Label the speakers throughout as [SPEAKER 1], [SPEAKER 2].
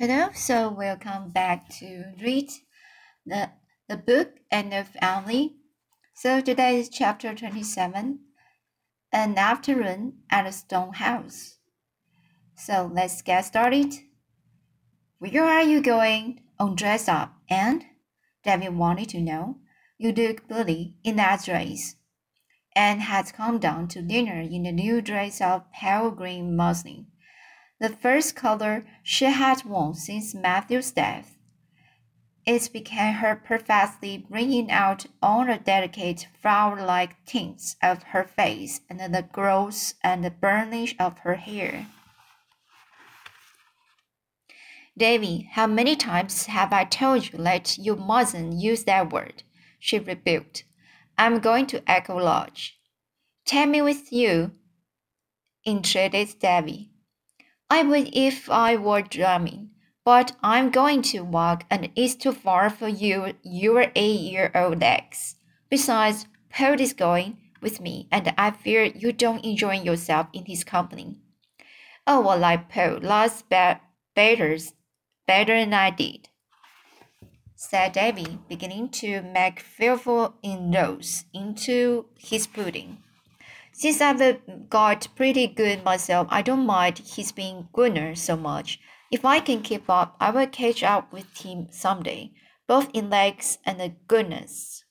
[SPEAKER 1] Hello, so welcome back to read the, the book and the family. So today is chapter 27 An Afternoon at a Stone House. So let's get started. Where are you going? On dress up, and David wanted to know. You look bully in that dress. Anne had come down to dinner in a new dress of pale green muslin the first color she had worn since Matthew's death. It became her perfectly, bringing out all the delicate flower-like tints of her face and the growth and the burnish of her hair. Davy, how many times have I told you that you mustn't use that word? She rebuked. I'm going to Echo Lodge. Take me with you, entreated Davy. I would if I were drumming, but I'm going to walk, and it's too far for you, your eight-year-old legs. Besides, Paul is going with me, and I fear you don't enjoy yourself in his company. Oh, well, like Paul, lots be- better, better than I did, said Davy, beginning to make fearful inroads into his pudding. Since I've got pretty good myself, I don't mind his being gooner so much. If I can keep up, I will catch up with him someday, both in legs and goodness.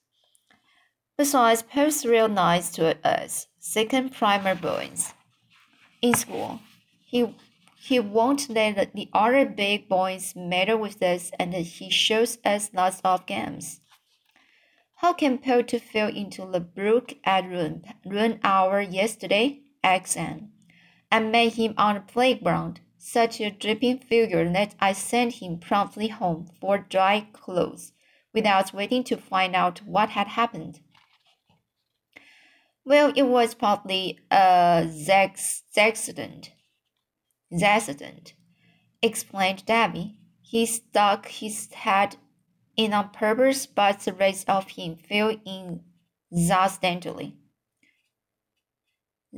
[SPEAKER 1] Besides, Paul's real nice to us, second primer boys. In school, he he won't let the other big boys meddle with us, and he shows us lots of games. How can Potter fell into the brook at run, run hour yesterday? Anne. I met him on the playground, such a dripping figure that I sent him promptly home for dry clothes, without waiting to find out what had happened. Well, it was partly a zex- accident. Accident, explained Davy. He stuck his head in on purpose, but the rest of him fell in accidentally.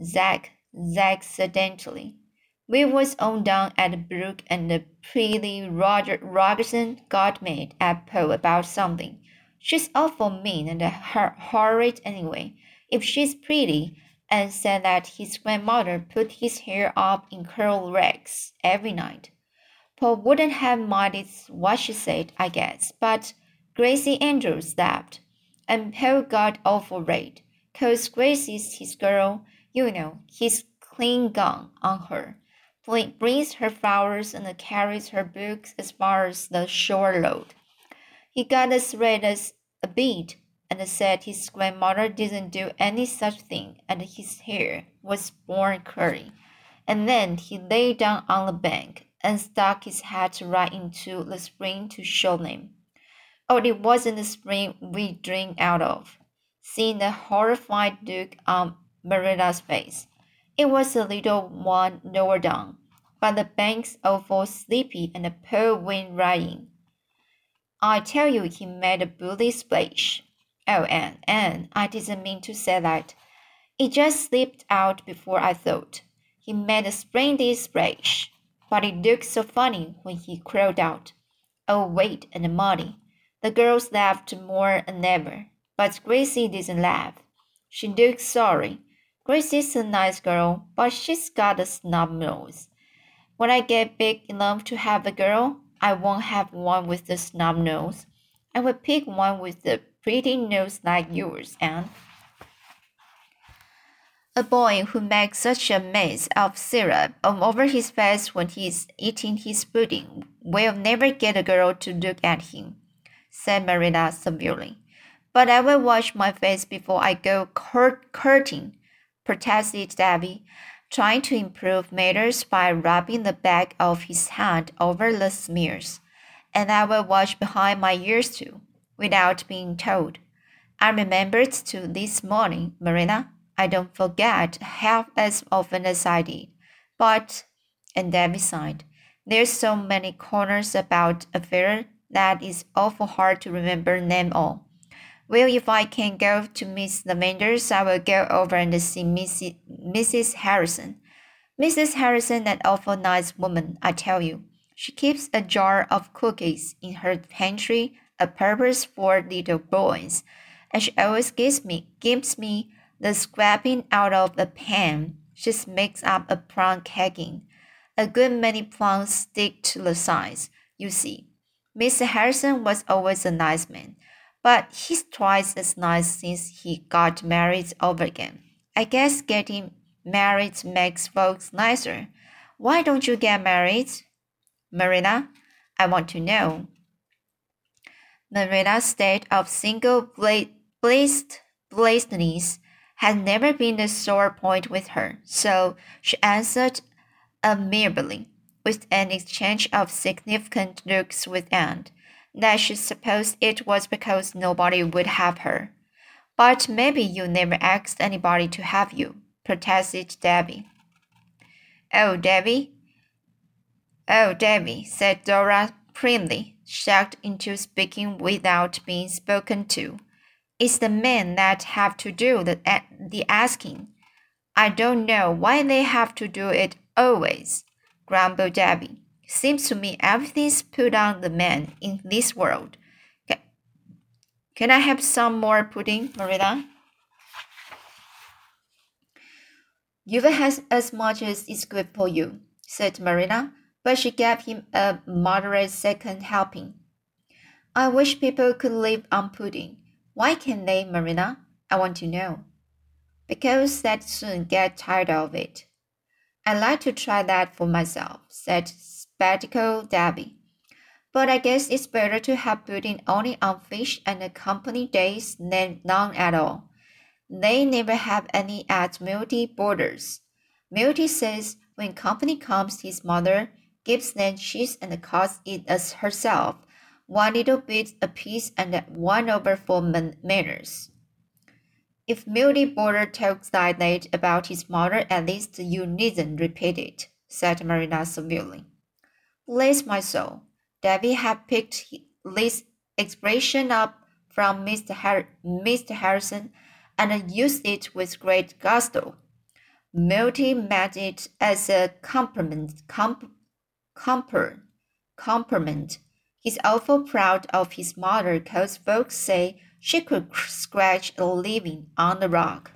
[SPEAKER 1] Zack, accidentally. We was on down at the brook and the pretty Roger Rogerson got mad at Paul about something. She's awful mean and horrid anyway. If she's pretty, and said that his grandmother put his hair up in curl rags every night. Paul wouldn't have minded what she said, I guess, but Gracie Andrews laughed, and Paul got awful red, 'cause Gracie's his girl, you know, he's clean gone on her. Brings her flowers and carries her books as far as the shore road. He got as red as a beet and said his grandmother didn't do any such thing and his hair was born curly. And then he lay down on the bank and stuck his head right into the spring to show them. Oh, it wasn't the spring we drink out of. Seeing the horrified look on Marilla's face, it was a little one lower down, but the bank's awful sleepy and the poor wind riding. I tell you, he made a bully splash. Oh, Anne, Anne, I didn't mean to say that. It just slipped out before I thought. He made a splendid splash but it looked so funny when he crawled out. Oh, Wade and Molly. The girls laughed more than ever, but Gracie didn't laugh. She looked sorry. Gracie's a nice girl, but she's got a snub nose. When I get big enough to have a girl, I won't have one with a snub nose. I will pick one with a pretty nose like yours, Anne. A boy who makes such a mess of syrup all over his face when he's eating his pudding will never get a girl to look at him, said Marilla severely. But I will wash my face before I go curt courting, protested Davy, trying to improve matters by rubbing the back of his hand over the smears. And I will wash behind my ears too, without being told. I remembered to this morning, Marilla. I don't forget half as often as I did. But, and Davy sighed, there's so many corners about a fair that it's awful hard to remember them all. Well, if I can go to Miss Lavender's, I will go over and see Mrs. Mrs. Harrison. Mrs. Harrison, an awful nice woman, I tell you. She keeps a jar of cookies in her pantry, a purpose for little boys, and she always gives me gives me the scraping out of the pan. She makes up a plum caking. A good many plums stick to the sides, you see. Mr. Harrison was always a nice man, but he's twice as nice since he got married over again. I guess getting married makes folks nicer. Why don't you get married? Marilla, I want to know. Marilla's state of single blessed blessedness had never been the sore point with her, so she answered amiably, with an exchange of significant looks with Anne, that she supposed it was because nobody would have her. But maybe you never asked anybody to have you, protested Debbie. Oh, Debbie. Oh, Debbie, said Dora primly, shocked into speaking without being spoken to. It's the men that have to do the, the asking. I don't know why they have to do it always, grumbled Debbie. Seems to me everything's put on the men in this world. Can I have some more pudding, Marilla? You've had as much as is good for you, said Marilla, but she gave him a moderate second helping. I wish people could live on pudding. Why can't they, Marilla? I want to know. Because they'd soon get tired of it. I'd like to try that for myself, said Spectacle Debbie. But I guess it's better to have pudding only on fish and company days than none at all. They never have any at Milty Boulter's. Milty says when company comes, his mother gives them cheese and cuts it as herself, one little bit apiece and one over for manners. If Milty Boulter talks that about his mother, at least you needn't repeat it, said Marilla severely. Bless my soul, Debbie had picked this expression up from Mr. Har Mr. Harrison and used it with great gusto. Milty meant it as a compliment, comp, comper, compliment. He's awful proud of his mother cause folks say she could scratch a living on the rock.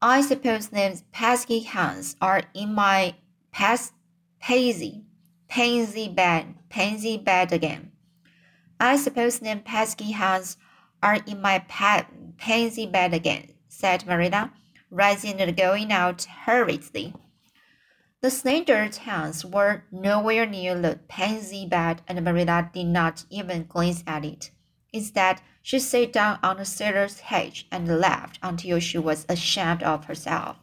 [SPEAKER 1] I suppose them pesky hands are in my pas pansy, pansy bed, pansy bed again. I suppose them pesky hands are in my pa pansy bed again, said Marilla, rising and going out hurriedly. The slender hands were nowhere near the pansy bed, and Marilla did not even glance at it. Instead, she sat down on the cellar's hedge and laughed until she was ashamed of herself.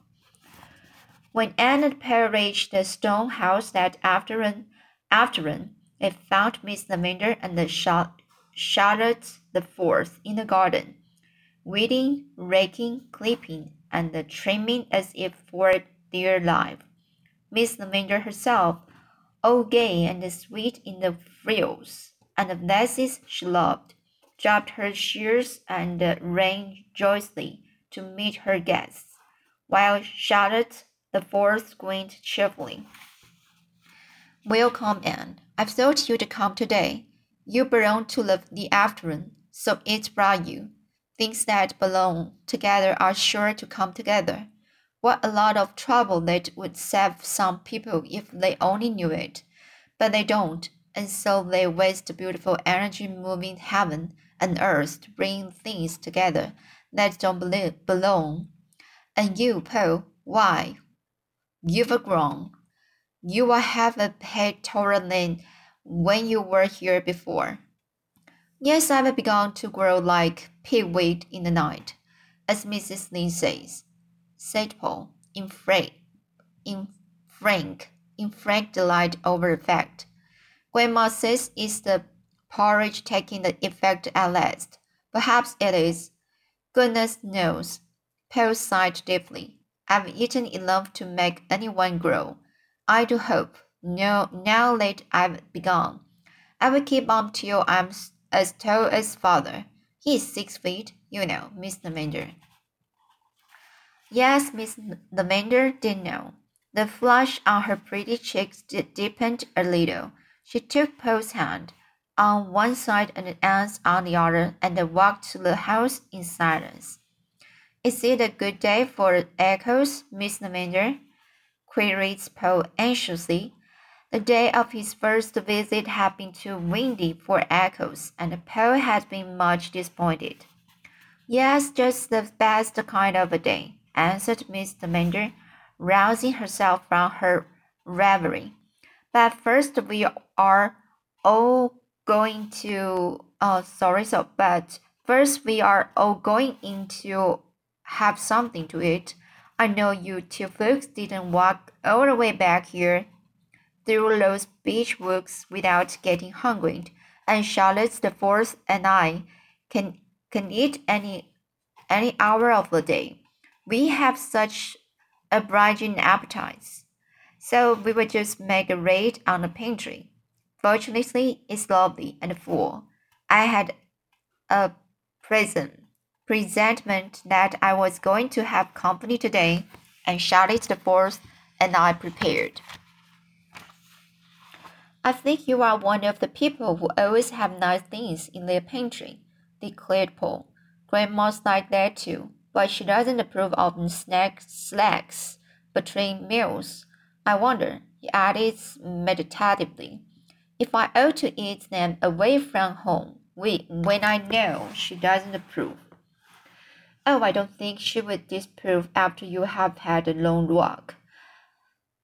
[SPEAKER 1] When Anne and Paul reached the stone house that afternoon, afternoon they found Miss Lavendar and the Charlotte the Fourth in the garden weeding, raking, clipping, and trimming as if for dear life. Miss Lavendar herself, all gay and sweet in the frills and the laces she loved, dropped her shears and ran joyously to meet her guests, while Charlotte the Fourth grinned cheerfully. Welcome, Anne. I've thought you'd come today. You belong to the, the afternoon, so it brought you. Things that belong together are sure to come together. What a lot of trouble that would save some people if they only knew it. But they don't, and so they waste beautiful energy moving heaven and earth to bring things together that don't belong. And you, Paul, why? You've grown. You will have a head taller than when you were here before. Yes, I've begun to grow like pigweed in the night, as Mrs. Lynde says, said Paul, in, fra- in frank, in frank delight over fact. Grandma says it's the porridge taking the effect at last. Perhaps it is. Goodness knows. Paul sighed deeply. I've eaten enough to make anyone grow. I do hope. No, now that I've begun, I will keep on till I'm as tall as father. He's six feet, you know, Mr. Lavendar. Yes, Miss Lavendar did know. The flush on her pretty cheeks deepened a little. She took Paul's hand on one side and Anne's on the other, and walked to the house in silence. Is it a good day for echoes, Miss Lavendar? queried Paul anxiously. The day of his first visit had been too windy for echoes, and Paul had been much disappointed. Yes, just the best kind of a day, answered Miss Lavendar, rousing herself from her reverie. But first we are all going to oh sorry so but first we are all going in to have something to eat. I know you two folks didn't walk all the way back here through those beech woods without getting hungry, and Charlotte the fourth and I can can eat any any hour of the day. We have such obliging appetites. So we will just make a raid on the pantry. Fortunately, it's lovely and full. I had a present presentiment that I was going to have company today, and Charlotte the fourth and I prepared. I think you are one of the people who always have nice things in their pantry, declared Paul. Grandma's like that too, but she doesn't approve of snack slacks between meals. I wonder, he added meditatively, if I ought to eat them away from home when I know she doesn't approve. Oh, I don't think she would disapprove after you have had a long walk.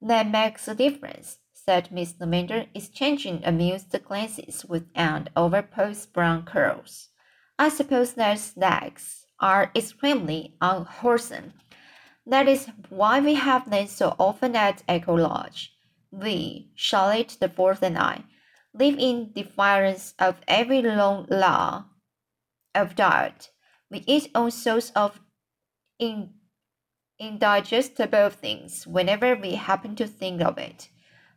[SPEAKER 1] That makes a difference said Miss Lavendar, exchanging amused glances with Anne over Paul's brown curls. I suppose their legs are extremely unwholesome. That is why we have them so often at Echo Lodge. We, Charlotte the Fourth and I, live in defiance of every long law of diet. We eat all sorts of in, indigestible things whenever we happen to think of it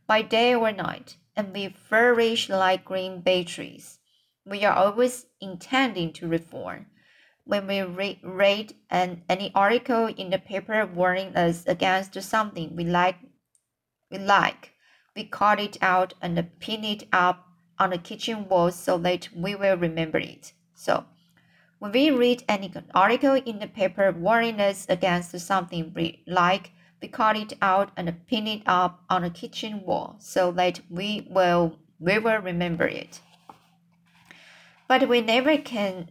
[SPEAKER 1] by day or night, and we flourish like green bay trees. We are always intending to reform. When we re- read an, any article in the paper warning us against something we like, we like, we cut it out and pin it up on the kitchen wall so that we will remember it. So, when we read any article in the paper warning us against something we like, we cut it out and pin it up on the kitchen wall so that we will we will remember it. But we never can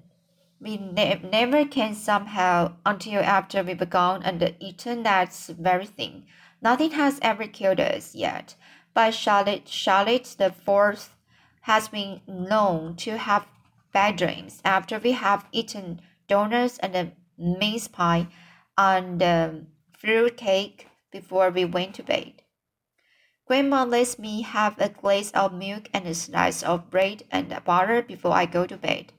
[SPEAKER 1] we ne- never can somehow until after we've gone and eaten that very thing. Nothing has ever killed us yet, but Charlotte Charlotte the fourth has been known to have bad dreams after we have eaten donuts and a mince pie and um, fruit cake before we went to bed. Grandma lets me have a glass of milk and a slice of bread and butter before I go to bed.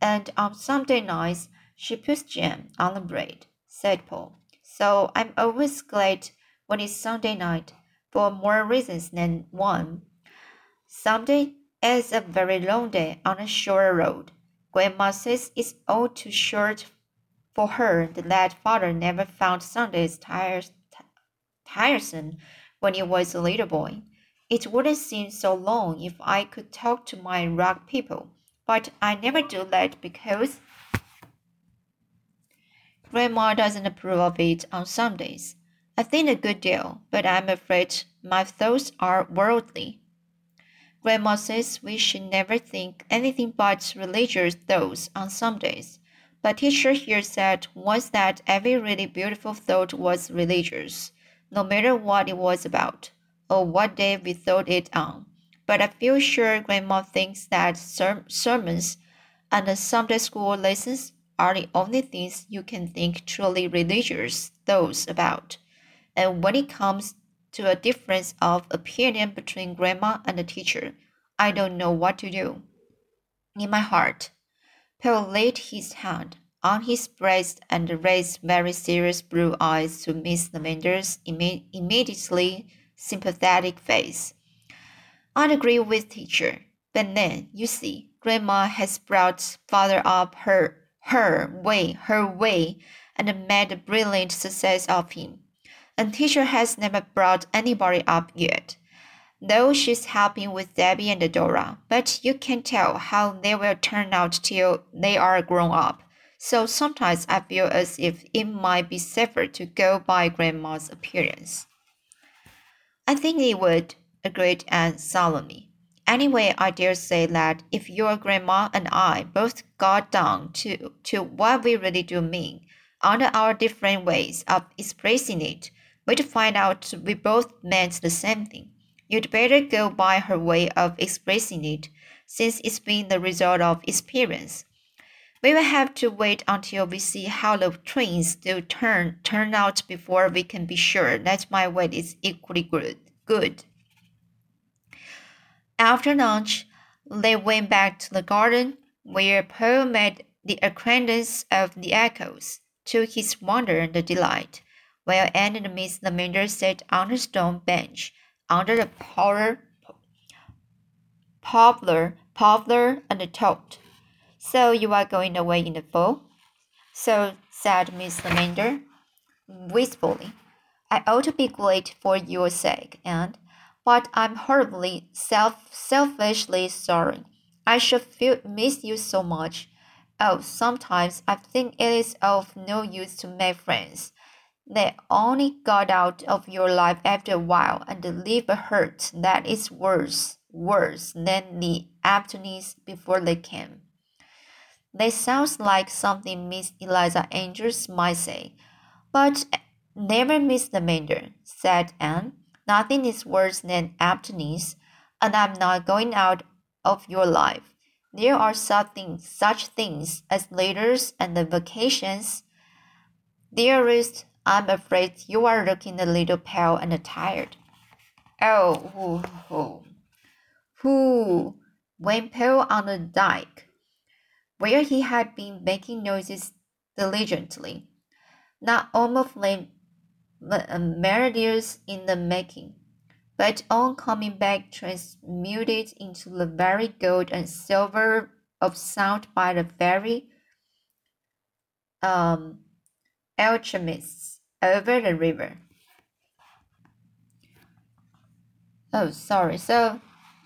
[SPEAKER 1] And on Sunday nights, she puts jam on the bread, said Paul. So I'm always glad when it's Sunday night, for more reasons than one. Sunday is a very long day on a short road. Grandma says it's all too short for her that father never found Sundays tiresome when he was a little boy. It wouldn't seem so long if I could talk to my rock people, but I never do that because Grandma doesn't approve of it on Sundays. I think a good deal, but I'm afraid my thoughts are worldly. Grandma says we should never think anything but religious thoughts on Sundays. But teacher here said once that every really beautiful thought was religious, no matter what it was about, or what day we thought it on. But I feel sure Grandma thinks that ser sermons and Sunday school lessons are the only things you can think truly religious thoughts about. And when it comes to a difference of opinion between Grandma and the teacher, I don't know what to do. In my heart, Paul laid his hand on his breast and raised very serious blue eyes to Miss Lavendar's imme immediately sympathetic face. I agree with teacher, but then, you see, Grandma has brought father up her her way, her way, and made a brilliant success of him. and teacher has never brought anybody up yet. Though she's helping with Debbie and Dora, but you can't tell how they will turn out till they are grown up. So sometimes I feel as if it might be safer to go by Grandma's appearance. I think it would, agreed Anne solemnly. Anyway, I dare say that if your grandma and I both got down to, to what we really do mean, under our different ways of expressing it, we'd find out we both meant the same thing. You'd better go by her way of expressing it, since it's been the result of experience. We will have to wait until we see how the twins do turn turn out before we can be sure that my way is equally good. Good. After lunch, they went back to the garden, where Paul made the acquaintance of the echoes, to his wonder and delight, while Anne and Miss Lavendar sat on a stone bench under the polar, poplar, poplar and talked. So you are going away in the fall? So said Miss Lavendar, wistfully. I ought to be glad for your sake, and but I'm horribly self selfishly sorry. I should feel miss you so much. Oh, sometimes I think it is of no use to make friends. They only got out of your life after a while and leave a hurt that is worse, worse than the emptiness before they came. That sounds like something Miss Eliza Andrews might say. But never Miss the Lavendar, said Anne. Nothing is worse than emptiness, and I'm not going out of your life. There are something, such things as letters and vacations. Dearest, I'm afraid you are looking a little pale and tired. Oh, who, who, went pale on the dike where he had been making noises diligently, not almost like marauders in the making, but on coming back transmuted into the very gold and silver of sound by the very um, alchemists over the river. Oh, sorry. So,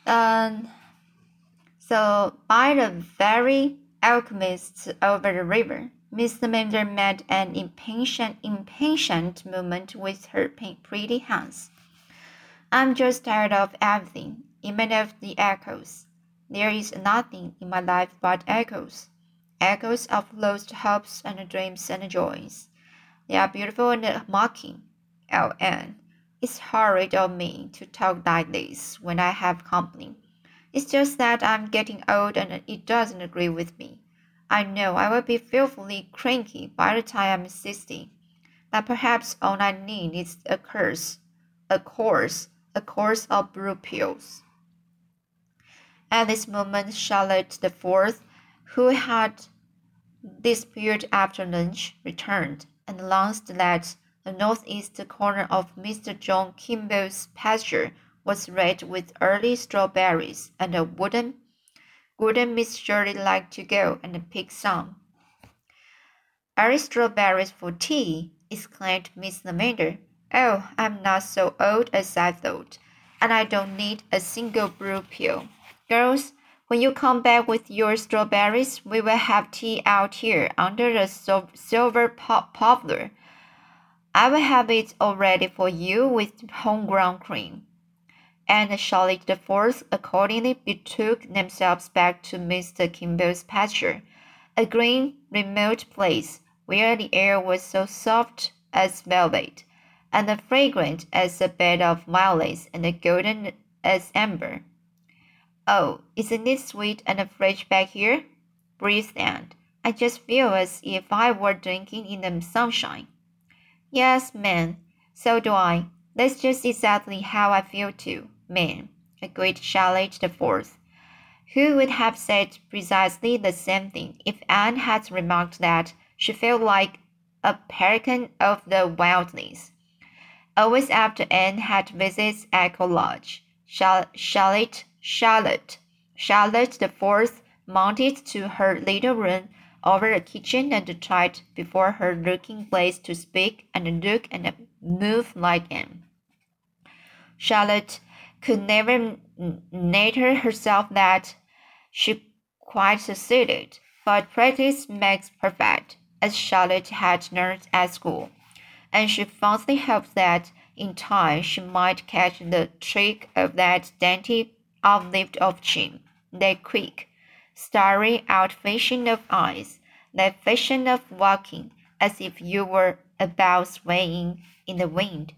[SPEAKER 1] um, so by the very alchemists over the river. Miss Lavendar made an impatient, impatient movement with her pretty hands. I'm just tired of everything, even of the echoes. There is nothing in my life but echoes. Echoes of lost hopes and dreams and joys. They are beautiful and mocking. Anne, it's horrid of me to talk like this when I have company. It's just that I'm getting old and it doesn't agree with me. I know I will be fearfully cranky by the time I'm sixty. But perhaps all I need is a course, a course, a course of blue pills. At this moment, Charlotte the Fourth, who had disappeared after lunch, returned and announced that the northeast corner of Mr. John Kimball's pasture was red with early strawberries, and a wooden wouldn't Miss Shirley like to go and pick some? Early strawberries for tea, exclaimed Miss Lavendar. Oh, I'm not so old as I thought, and I don't need a single blue pill. Girls, when you come back with your strawberries, we will have tea out here under the silver poplar. I will have it all ready for you with homegrown cream and Charlotte the Fourth accordingly betook themselves back to Mr. Kimball's pasture, a green, remote place where the air was so soft as velvet, and fragrant as a bed of violets and golden as amber. Oh, isn't it sweet and fresh back here? breathed Anne. I just feel as if I were drinking in the sunshine. Yes, ma'am, so do I. That's just exactly how I feel too man, agreed Charlotte the Fourth, who would have said precisely the same thing if Anne had remarked that she felt like a pelican of the wilderness. Always after Anne had visited Echo Lodge, Charlotte, Charlotte, Charlotte the Fourth mounted to her little room over the kitchen and tried before her looking glass to speak and look and move like Anne. Charlotte could never nature herself that she quite succeeded, but practice makes perfect, as Charlotte had learned at school, and she fondly hoped that in time she might catch the trick of that dainty uplift of chin, that quick, starry outfashioning of eyes, that fashion of walking as if you were about swaying in the wind.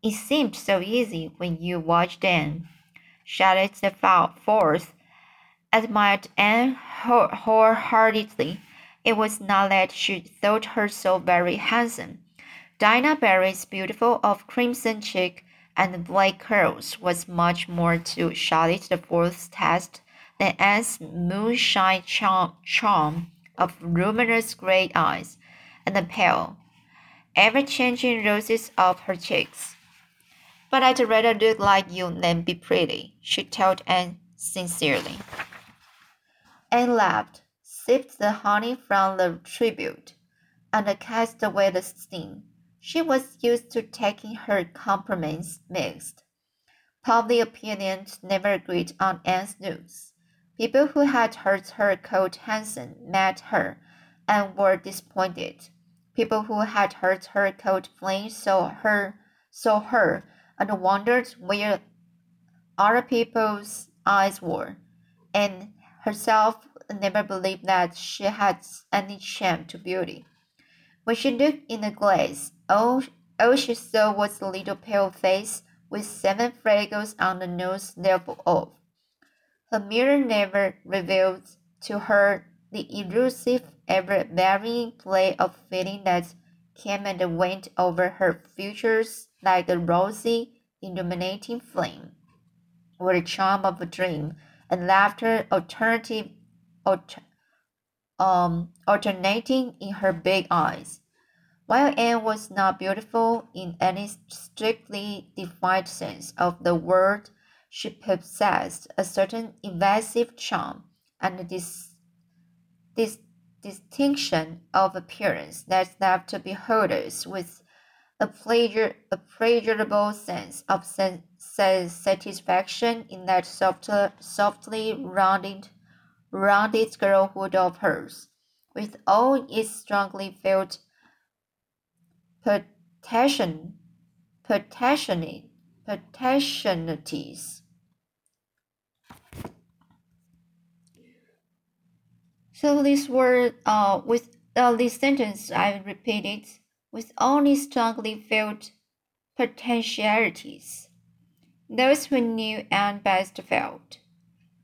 [SPEAKER 1] It seemed so easy when you watched Anne. Charlotte the Fourth admired Anne wholeheartedly. It was not that she thought her so very handsome. Diana Barry's beautiful of crimson cheek and black curls was much more to Charlotte the Fourth's taste than Anne's moonshine charm, charm of luminous gray eyes and the pale, ever changing roses of her cheeks. But I'd rather look like you than be pretty, she told Anne sincerely. Anne laughed, sipped the honey from the tribute, and cast away the sting. She was used to taking her compliments mixed. Public opinion never agreed on Anne's news. People who had heard her called handsome met her and were disappointed. People who had heard her called plain saw her saw her and wondered where other people's eyes were, and herself never believed that she had any shame to beauty. When she looked in the glass, all, all she saw was a little pale face with seven freckles on the nose level off. Her mirror never revealed to her the elusive, ever varying play of feeling that came and went over her features like a rosy, illuminating flame, or the charm of a dream, and laughter alternative, alter, um, alternating in her big eyes. While Anne was not beautiful in any strictly defined sense of the word, she possessed a certain evasive charm and this, this distinction of appearance that left beholders with a, pleasure, a pleasurable sense of satisfaction in that soft, softly rounded, rounded girlhood of hers, with all its strongly felt protection, protectionities. So this word, uh, with uh, this sentence, I repeated with only strongly felt potentialities. Those who knew Anne best felt,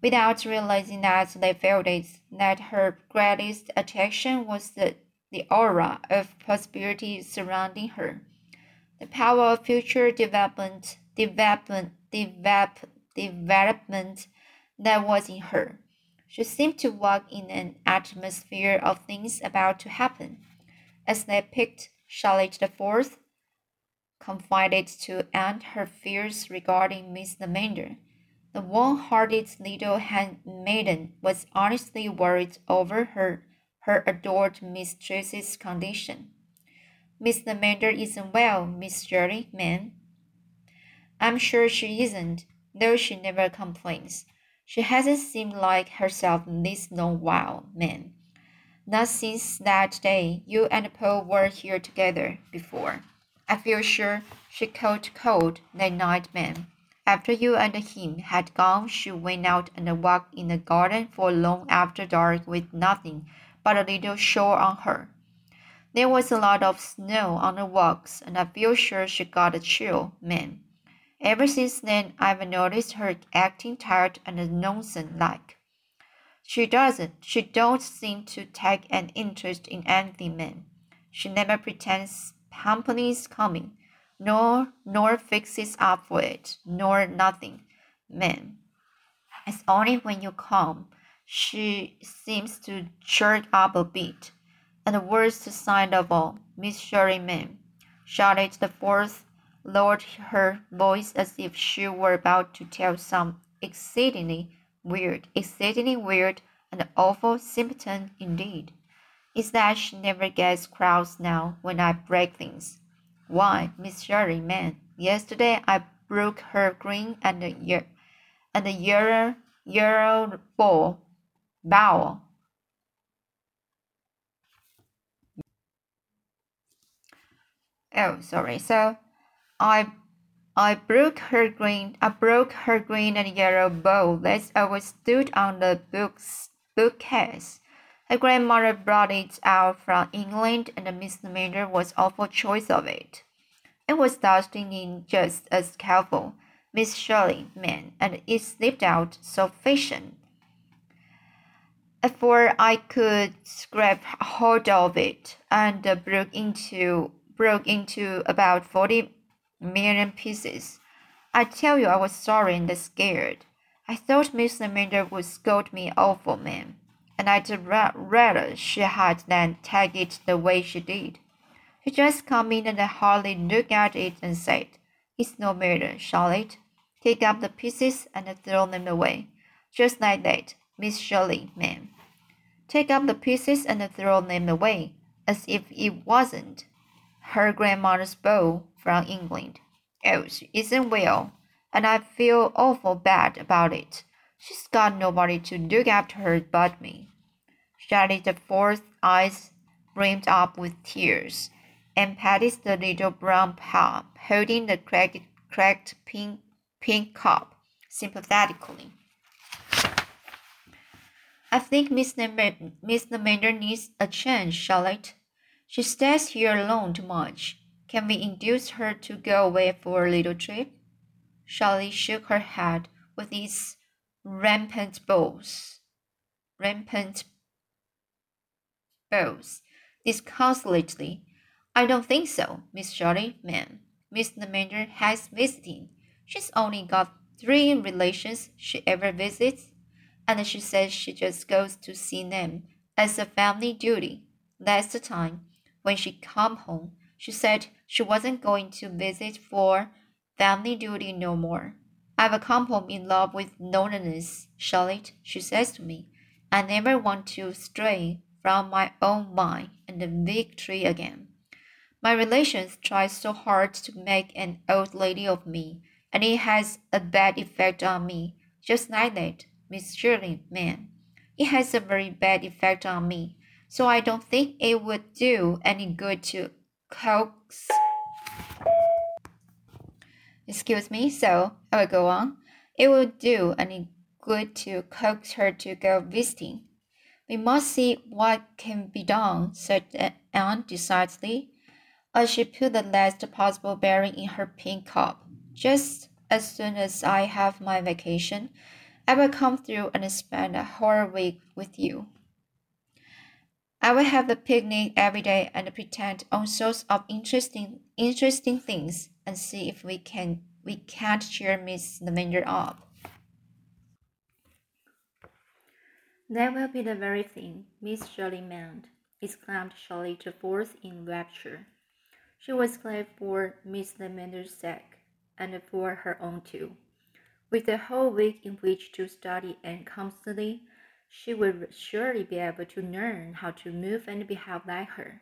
[SPEAKER 1] without realizing that they felt it, that her greatest attraction was the, the aura of possibility surrounding her, the power of future development, development, develop, development that was in her. She seemed to walk in an atmosphere of things about to happen. As they picked Charlotte the Fourth confided to Anne her fears regarding Miss Lavendar. The warm-hearted little handmaiden was honestly worried over her her adored mistress's condition. Miss Lavendar isn't well, Miss Shirley, ma'am. I'm sure she isn't, though she never complains. She hasn't seemed like herself this long while, ma'am. Not since that day you and Paul were here together before. I feel sure she caught cold that night, ma'am. After you and him had gone, she went out and walked in the garden for long after dark with nothing but a little shawl on her. There was a lot of snow on the walks, and I feel sure she got a chill, ma'am. Ever since then, I've noticed her acting tired and nonsense like. She doesn't. She don't seem to take an interest in anything, ma'am. She never pretends company's coming, nor nor fixes up for it, nor nothing, ma'am. It's only when you come she seems to jerk up a bit. And the worst sign of all, Miss Shirley, ma'am. Charlotte the Fourth lowered her voice as if she were about to tell some exceedingly weird, exceedingly weird and awful symptom indeed, is that she never gets cross now when I break things. Why, Miss Shirley, man, yesterday I broke her green and the year and the yellow yellow ball bowl. Oh, sorry. So, I I broke her green. I broke her green and yellow bowl that always stood on the books bookcase. Her grandmother brought it out from England, and Miss Mander was awful choice of it. It was dusting in just as careful, Miss Shirley, man, and it slipped out so fashion. Before I could grab hold of it, and broke into broke into about forty million pieces. I tell you, I was sorry and scared. I thought Miss Amanda would scold me awful, ma'am, and I'd rather she had than take it the way she did. She just come in and hardly looked at it and said, It's no matter, Charlotte. Take up the pieces and throw them away. Just like that, Miss Shirley, ma'am. Take up the pieces and throw them away, as if it wasn't her grandmother's bowl from England. Oh, she isn't well, and I feel awful bad about it. She's got nobody to look after her but me. Charlotte fourth eyes brimmed up with tears, and patted the little brown palm, holding the cracked, cracked pink, pink cup sympathetically. I think Miss Miss Namander needs a change, Charlotte. She stays here alone too much. Can we induce her to go away for a little trip? Charlie shook her head with its rampant bows. Rampant bows disconsolately. I don't think so, Miss Shirley, ma'am. Miss Namander has visiting. She's only got three relations she ever visits, and she says she just goes to see them as a family duty. That's the time when she come home she said she wasn't going to visit for family duty no more. I've come home in love with loneliness, Charlotte, she says to me. I never want to stray from my own mind and the tree again. My relations try so hard to make an old lady of me, and it has a bad effect on me, just like that, Miss Shirley, man. It has a very bad effect on me, so I don't think it would do any good to coax. Excuse me, so I will go on. It would do any good to coax her to go visiting. We must see what can be done, said Anne decidedly, as she put the last possible berry in her pink cup. Just as soon as I have my vacation, I will come through and spend a whole week with you. I will have a picnic every day and pretend all sorts of interesting interesting things and see if we can we can't cheer Miss Lavendar up.
[SPEAKER 2] That will be the very thing, Miss Shirley meant, exclaimed Charlotte Forth in rapture. She was glad for Miss Lavendar's sake, and for her own too. With a whole week in which to study and constantly she would surely be able to learn how to move and behave like her.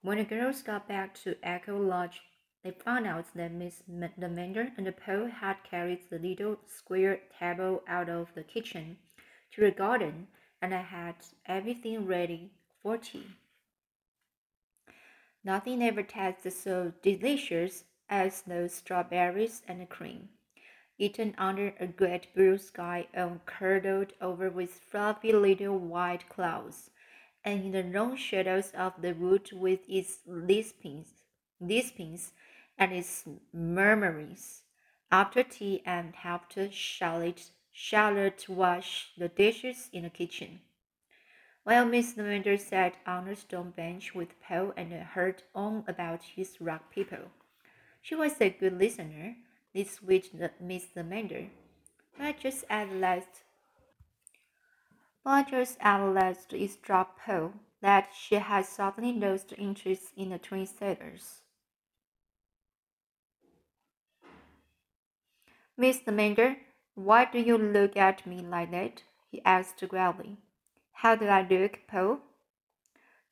[SPEAKER 2] When the girls got back to Echo Lodge, they found out that Miss Lavendar and Paul had carried the little square table out of the kitchen to the garden and had everything ready for tea. Nothing ever tasted so delicious as those strawberries and cream eaten under a great blue sky and curdled over with fluffy little white clouds, and in the long shadows of the wood with its lispings, lispings and its murmurings. After tea and after Charlotte, Charlotte wash the dishes in the kitchen. While Miss Lavendar sat on a stone bench with Paul and heard on about his rock people. She was a good listener, this sweet Miss Amanda. But just at last, but just at last it struck Paul that she had suddenly lost interest in the twin sailors. Miss Amanda, why do you look at me like that? he asked gravely. How do I look, Paul?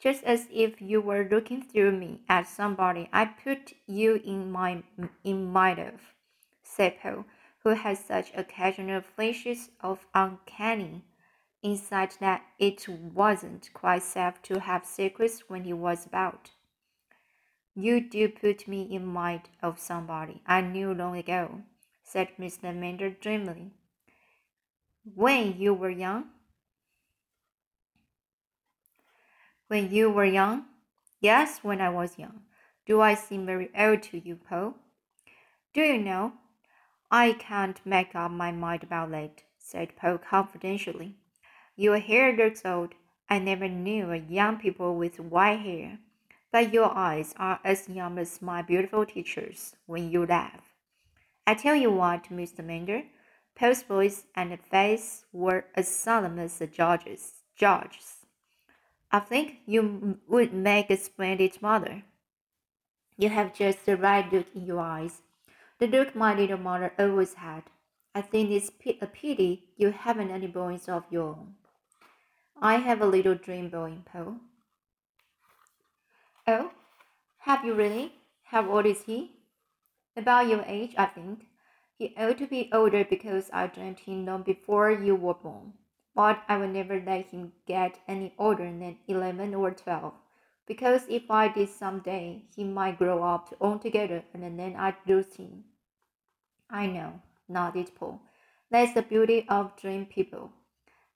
[SPEAKER 2] just as if you were looking through me at somebody I put you in my in mind of, Paul, who had such occasional flashes of uncanny insight that it wasn't quite safe to have secrets when he was about. You do put me in mind of somebody I knew long ago, said Mr. Mander dreamily. When you were young? When you were young? Yes, when I was young. Do I seem very old to you, Paul? Do you know? I can't make up my mind about that, said Paul confidentially. Your hair looks old. I never knew a young people with white hair. But your eyes are as young as my beautiful teacher's when you laugh. I tell you what, Mr. Lavendar, Paul's voice and face were as solemn as the judge's. judge's. I think you would make a splendid mother. You have just the right look in your eyes, the look my little mother always had. I think it's a pity you haven't any boys of your own. I have a little dream boy, Paul. Oh, have you really? How old is he? About your age, I think. He ought to be older because I dreamed him long before you were born but I will never let him get any older than 11 or 12, because if I did someday, he might grow up altogether and then I'd lose him. I know, nodded Paul. That's the beauty of dream people.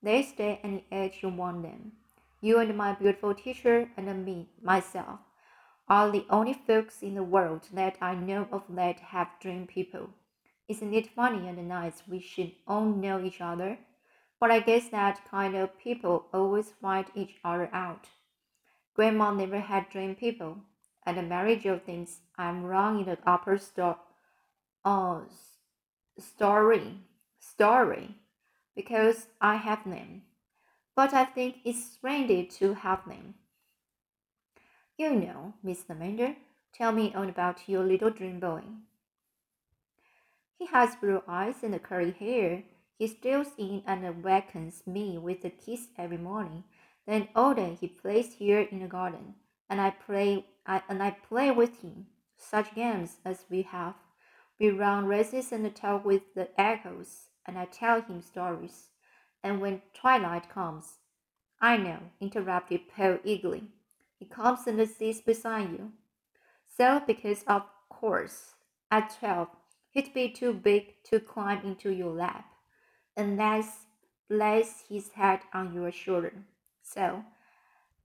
[SPEAKER 2] They stay any age you want them. You and my beautiful teacher and me, myself, are the only folks in the world that I know of that have dream people. Isn't it funny and nice we should all know each other? But I guess that kind of people always find each other out. Grandma never had dream people, and Mary Joe thinks I'm wrong in the upper store, uh, story story because I have them. But I think it's splendid to have them. You know, Miss Lavendar, tell me all about your little dream boy. He has blue eyes and curly hair he steals in and awakens me with a kiss every morning. Then all day he plays here in the garden, and I play I, and I play with him. Such games as we have. We run races and talk with the echoes, and I tell him stories. And when twilight comes, I know, interrupted Paul eagerly. He comes and sits beside you. So, because of course, at twelve, he'd be too big to climb into your lap unless lays his head on your shoulder. So,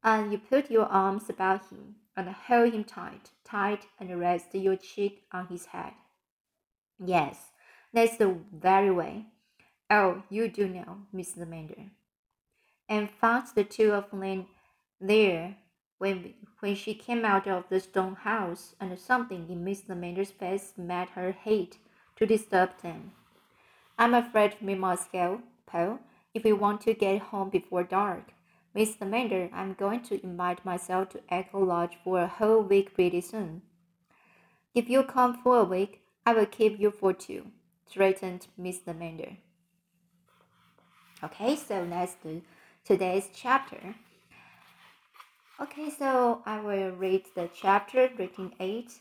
[SPEAKER 2] and you put your arms about him and hold him tight, tight, and rest your cheek on his head. Yes, that's the very way. Oh, you do know, Miss Lavendar. Anne found the two of them there when when she came out of the stone house, and something in Miss Lavendar's face made her hate to disturb them. I'm afraid we must go, Paul, if we want to get home before dark. Miss Lavendar, I'm going to invite myself to Echo Lodge for a whole week pretty soon. If you come for a week, I will keep you for two, threatened Miss Lavendar. Okay, so let's do today's chapter. Okay, so I will read the chapter written 8.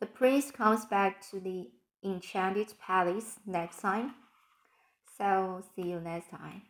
[SPEAKER 2] The prince comes back to the enchanted palace next time. So see you next time.